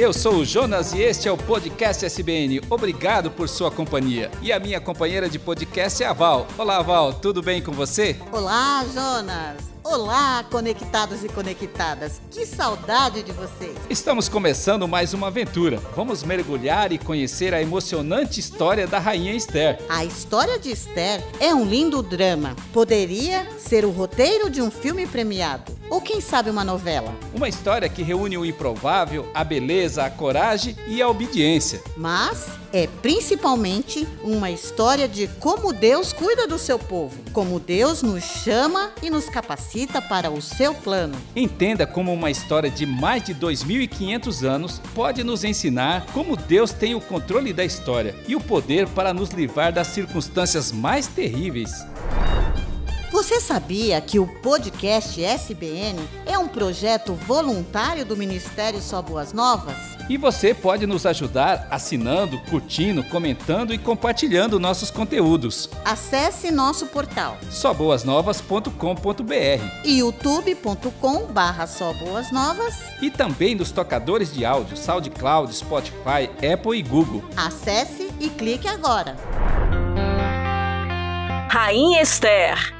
Eu sou o Jonas e este é o podcast SBN. Obrigado por sua companhia. E a minha companheira de podcast é a Val. Olá, Val, tudo bem com você? Olá, Jonas. Olá, conectados e conectadas. Que saudade de vocês. Estamos começando mais uma aventura. Vamos mergulhar e conhecer a emocionante história da rainha Esther. A história de Esther é um lindo drama. Poderia ser o roteiro de um filme premiado ou quem sabe uma novela. Uma história que reúne o improvável, a beleza, a coragem e a obediência. Mas é principalmente uma história de como Deus cuida do seu povo, como Deus nos chama e nos capacita para o seu plano. Entenda como uma história de mais de 2.500 anos pode nos ensinar como Deus tem o controle da história e o poder para nos livrar das circunstâncias mais terríveis. Você sabia que o podcast SBN é um projeto voluntário do Ministério Só Boas Novas? E você pode nos ajudar assinando, curtindo, comentando e compartilhando nossos conteúdos. Acesse nosso portal soboasnovas.com.br e youtube.com barra Novas e também nos tocadores de áudio SoundCloud, Spotify, Apple e Google. Acesse e clique agora. Rainha Esther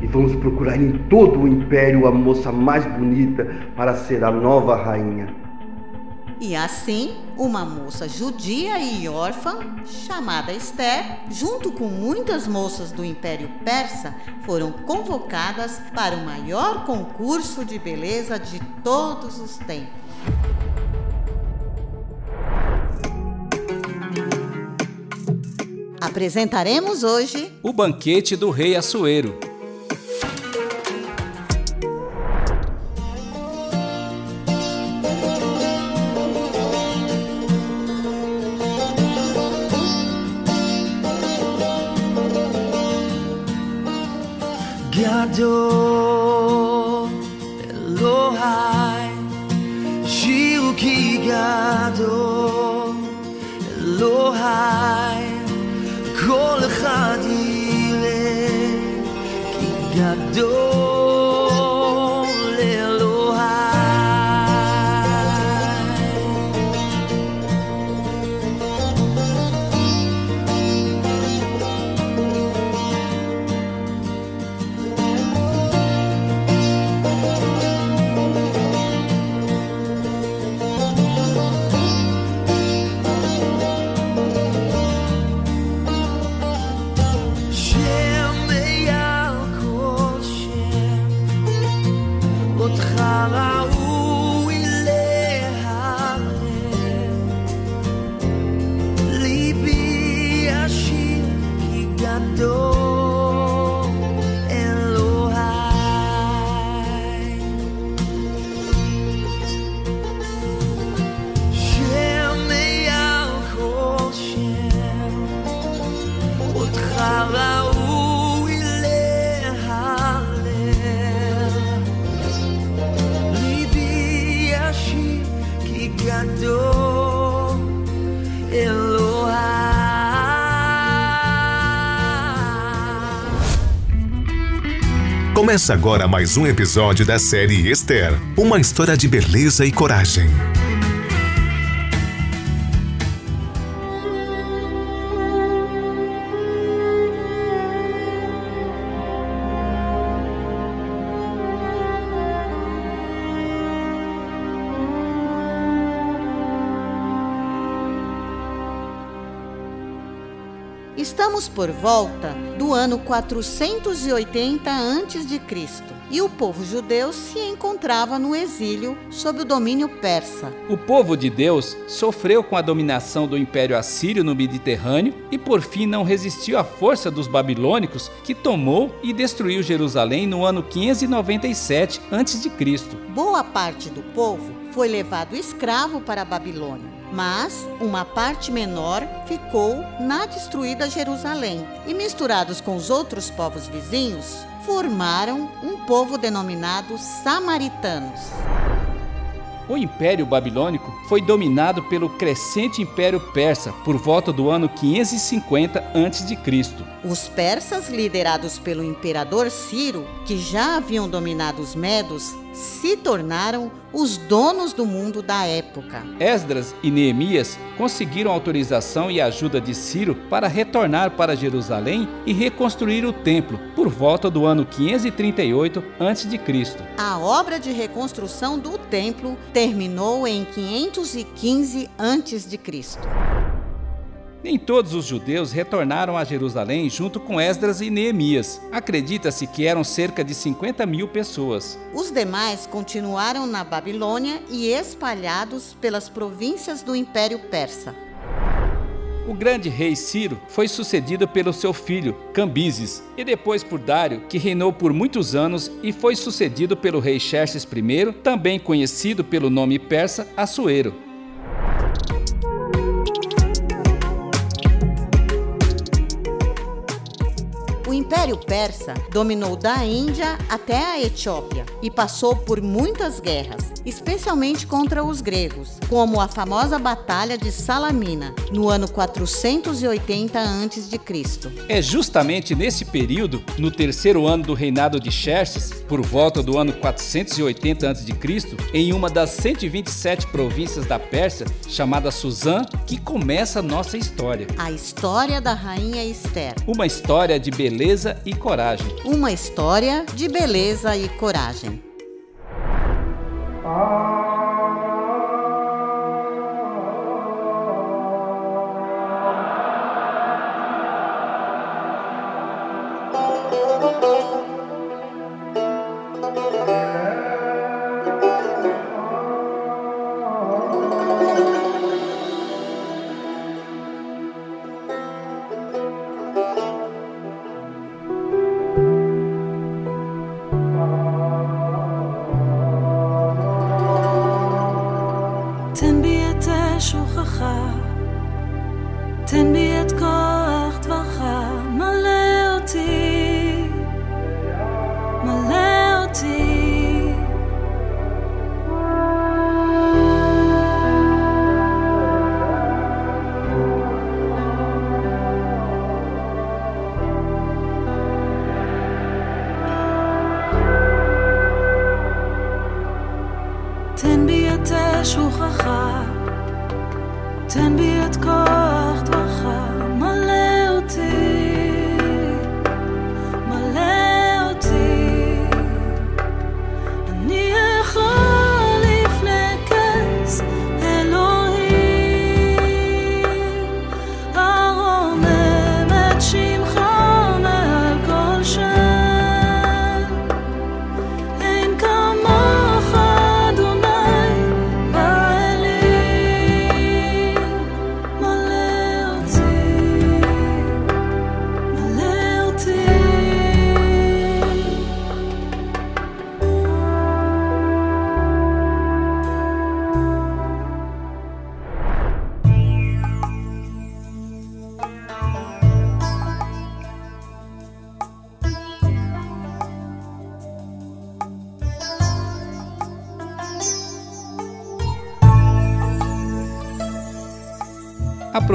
e vamos procurar em todo o império a moça mais bonita para ser a nova rainha. E assim, uma moça judia e órfã, chamada Esther, junto com muitas moças do Império Persa, foram convocadas para o maior concurso de beleza de todos os tempos. Apresentaremos hoje o banquete do rei Assuero. Começa agora mais um episódio da série Esther uma história de beleza e coragem. Estamos por volta do ano 480 a.C. e o povo judeu se encontrava no exílio sob o domínio persa. O povo de Deus sofreu com a dominação do Império Assírio no Mediterrâneo e por fim não resistiu à força dos babilônicos que tomou e destruiu Jerusalém no ano 597 a.C. Boa parte do povo foi levado escravo para a Babilônia mas uma parte menor ficou na destruída Jerusalém e, misturados com os outros povos vizinhos, formaram um povo denominado samaritanos. O Império Babilônico foi dominado pelo crescente Império Persa por volta do ano 550 a.C. Os persas, liderados pelo imperador Ciro, que já haviam dominado os medos, se tornaram os donos do mundo da época. Esdras e Neemias conseguiram autorização e ajuda de Ciro para retornar para Jerusalém e reconstruir o templo por volta do ano 538 a.C. A obra de reconstrução do templo terminou em 515 a.C. Nem todos os judeus retornaram a Jerusalém junto com Esdras e Neemias. Acredita-se que eram cerca de 50 mil pessoas. Os demais continuaram na Babilônia e espalhados pelas províncias do Império Persa. O grande rei Ciro foi sucedido pelo seu filho, Cambises, e depois por Dário, que reinou por muitos anos e foi sucedido pelo rei Xerxes I, também conhecido pelo nome persa Assuero. ¡Gracias! Império Persa dominou da Índia até a Etiópia e passou por muitas guerras, especialmente contra os gregos, como a famosa Batalha de Salamina, no ano 480 a.C. É justamente nesse período, no terceiro ano do reinado de Xerxes, por volta do ano 480 a.C., em uma das 127 províncias da Pérsia, chamada Suzã, que começa a nossa história. A história da rainha Esther. Uma história de beleza beleza e coragem. Uma história de beleza e coragem. A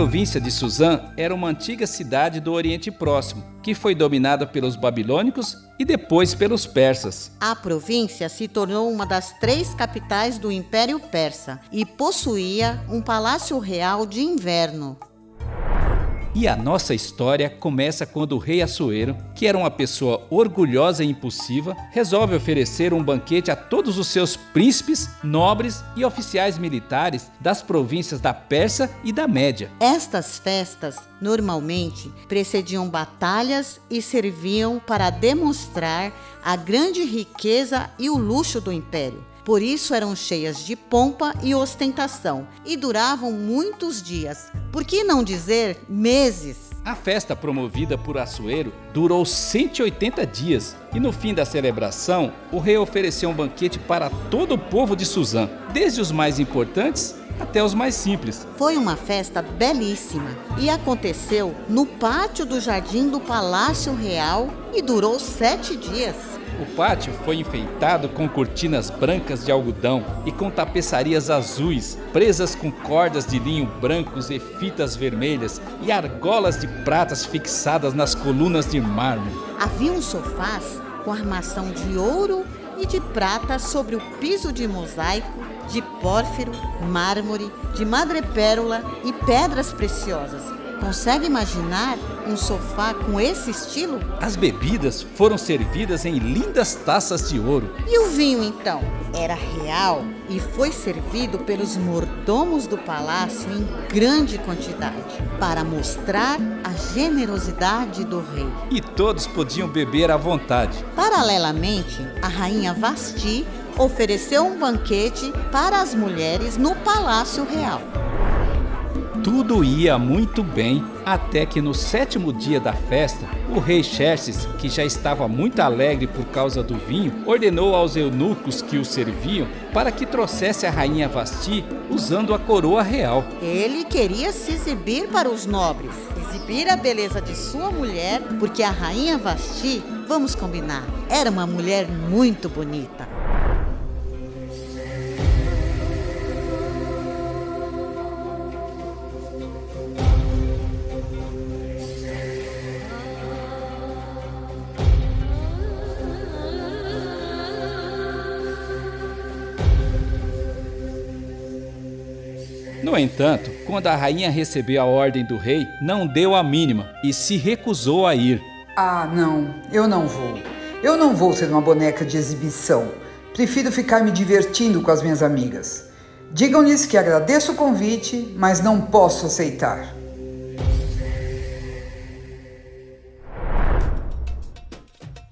província de Suzã era uma antiga cidade do Oriente Próximo, que foi dominada pelos babilônicos e depois pelos persas. A província se tornou uma das três capitais do Império Persa e possuía um palácio real de inverno. E a nossa história começa quando o rei Assuero, que era uma pessoa orgulhosa e impulsiva, resolve oferecer um banquete a todos os seus príncipes, nobres e oficiais militares das províncias da Pérsia e da Média. Estas festas normalmente precediam batalhas e serviam para demonstrar a grande riqueza e o luxo do império. Por isso eram cheias de pompa e ostentação e duravam muitos dias, por que não dizer meses? A festa promovida por Assuero durou 180 dias e no fim da celebração, o rei ofereceu um banquete para todo o povo de Suzã, desde os mais importantes até os mais simples. Foi uma festa belíssima e aconteceu no pátio do jardim do Palácio Real e durou sete dias. O pátio foi enfeitado com cortinas brancas de algodão e com tapeçarias azuis, presas com cordas de linho brancos e fitas vermelhas, e argolas de pratas fixadas nas colunas de mármore. Havia um sofás com armação de ouro e de prata sobre o piso de mosaico, de pórfiro, mármore, de madrepérola e pedras preciosas Consegue imaginar um sofá com esse estilo? As bebidas foram servidas em lindas taças de ouro. E o vinho, então? Era real e foi servido pelos mordomos do palácio em grande quantidade, para mostrar a generosidade do rei. E todos podiam beber à vontade. Paralelamente, a rainha Vasti ofereceu um banquete para as mulheres no palácio real. Tudo ia muito bem, até que no sétimo dia da festa, o rei Xerxes, que já estava muito alegre por causa do vinho, ordenou aos eunucos que o serviam para que trouxesse a rainha Vasti usando a coroa real. Ele queria se exibir para os nobres, exibir a beleza de sua mulher, porque a rainha Vasti, vamos combinar, era uma mulher muito bonita. No entanto, quando a rainha recebeu a ordem do rei, não deu a mínima e se recusou a ir. Ah, não, eu não vou. Eu não vou ser uma boneca de exibição. Prefiro ficar me divertindo com as minhas amigas. Digam-lhes que agradeço o convite, mas não posso aceitar.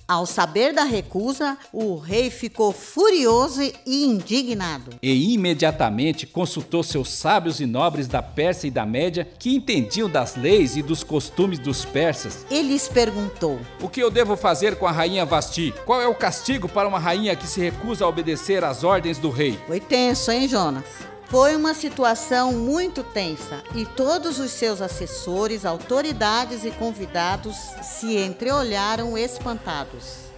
Ao saber da recusa, o rei ficou furioso e indignado. E imediatamente consultou seus sábios e nobres da Pérsia e da Média, que entendiam das leis e dos costumes dos persas. Ele lhes perguntou: O que eu devo fazer com a rainha Vasti? Qual é o castigo para uma rainha que se recusa a obedecer às ordens do rei? Foi tenso, hein, Jonas? Foi uma situação muito tensa e todos os seus assessores, autoridades e convidados se entreolharam espantados.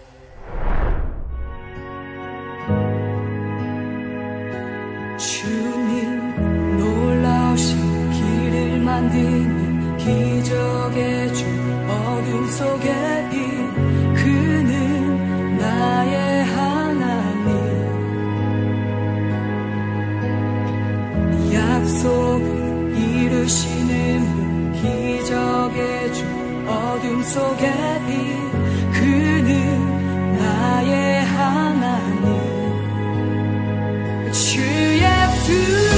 기적의 주 어둠 속에 빛 그는 나의 하나님. 주 예수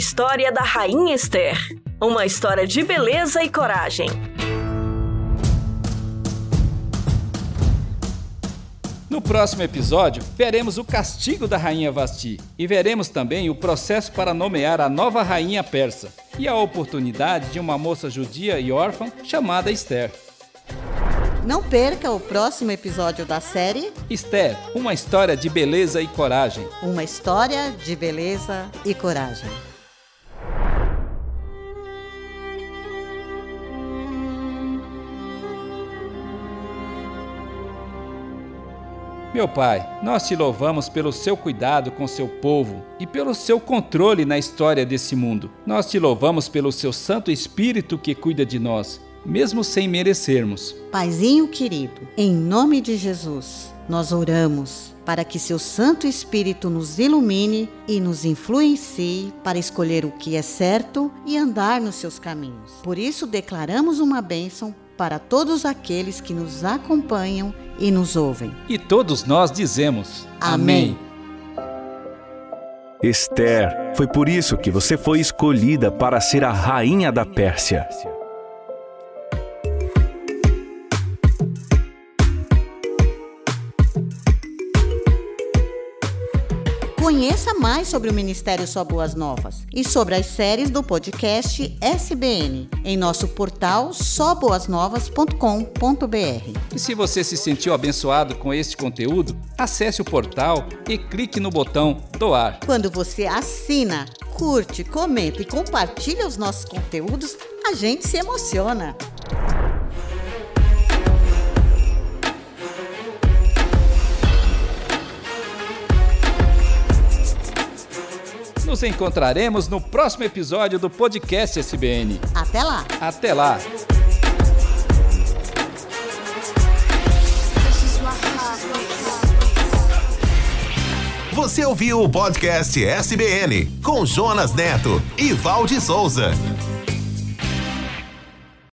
história da Rainha Esther. Uma história de beleza e coragem. No próximo episódio, veremos o castigo da rainha Vasti e veremos também o processo para nomear a nova rainha persa e a oportunidade de uma moça judia e órfã chamada Esther. Não perca o próximo episódio da série Esther, uma história de beleza e coragem. Uma história de beleza e coragem. Meu Pai, nós te louvamos pelo seu cuidado com seu povo e pelo seu controle na história desse mundo. Nós te louvamos pelo seu Santo Espírito que cuida de nós, mesmo sem merecermos. Paizinho querido, em nome de Jesus, nós oramos para que seu Santo Espírito nos ilumine e nos influencie para escolher o que é certo e andar nos seus caminhos. Por isso, declaramos uma bênção para todos aqueles que nos acompanham e nos ouvem. E todos nós dizemos: Amém. Esther, foi por isso que você foi escolhida para ser a rainha da Pérsia. Conheça mais sobre o Ministério Só Boas Novas e sobre as séries do podcast SBN em nosso portal soboasnovas.com.br. E se você se sentiu abençoado com este conteúdo, acesse o portal e clique no botão doar. Quando você assina, curte, comenta e compartilha os nossos conteúdos, a gente se emociona. Nos encontraremos no próximo episódio do podcast SBN. Até lá! Até lá! Você ouviu o podcast SBN com Jonas Neto e Valde Souza.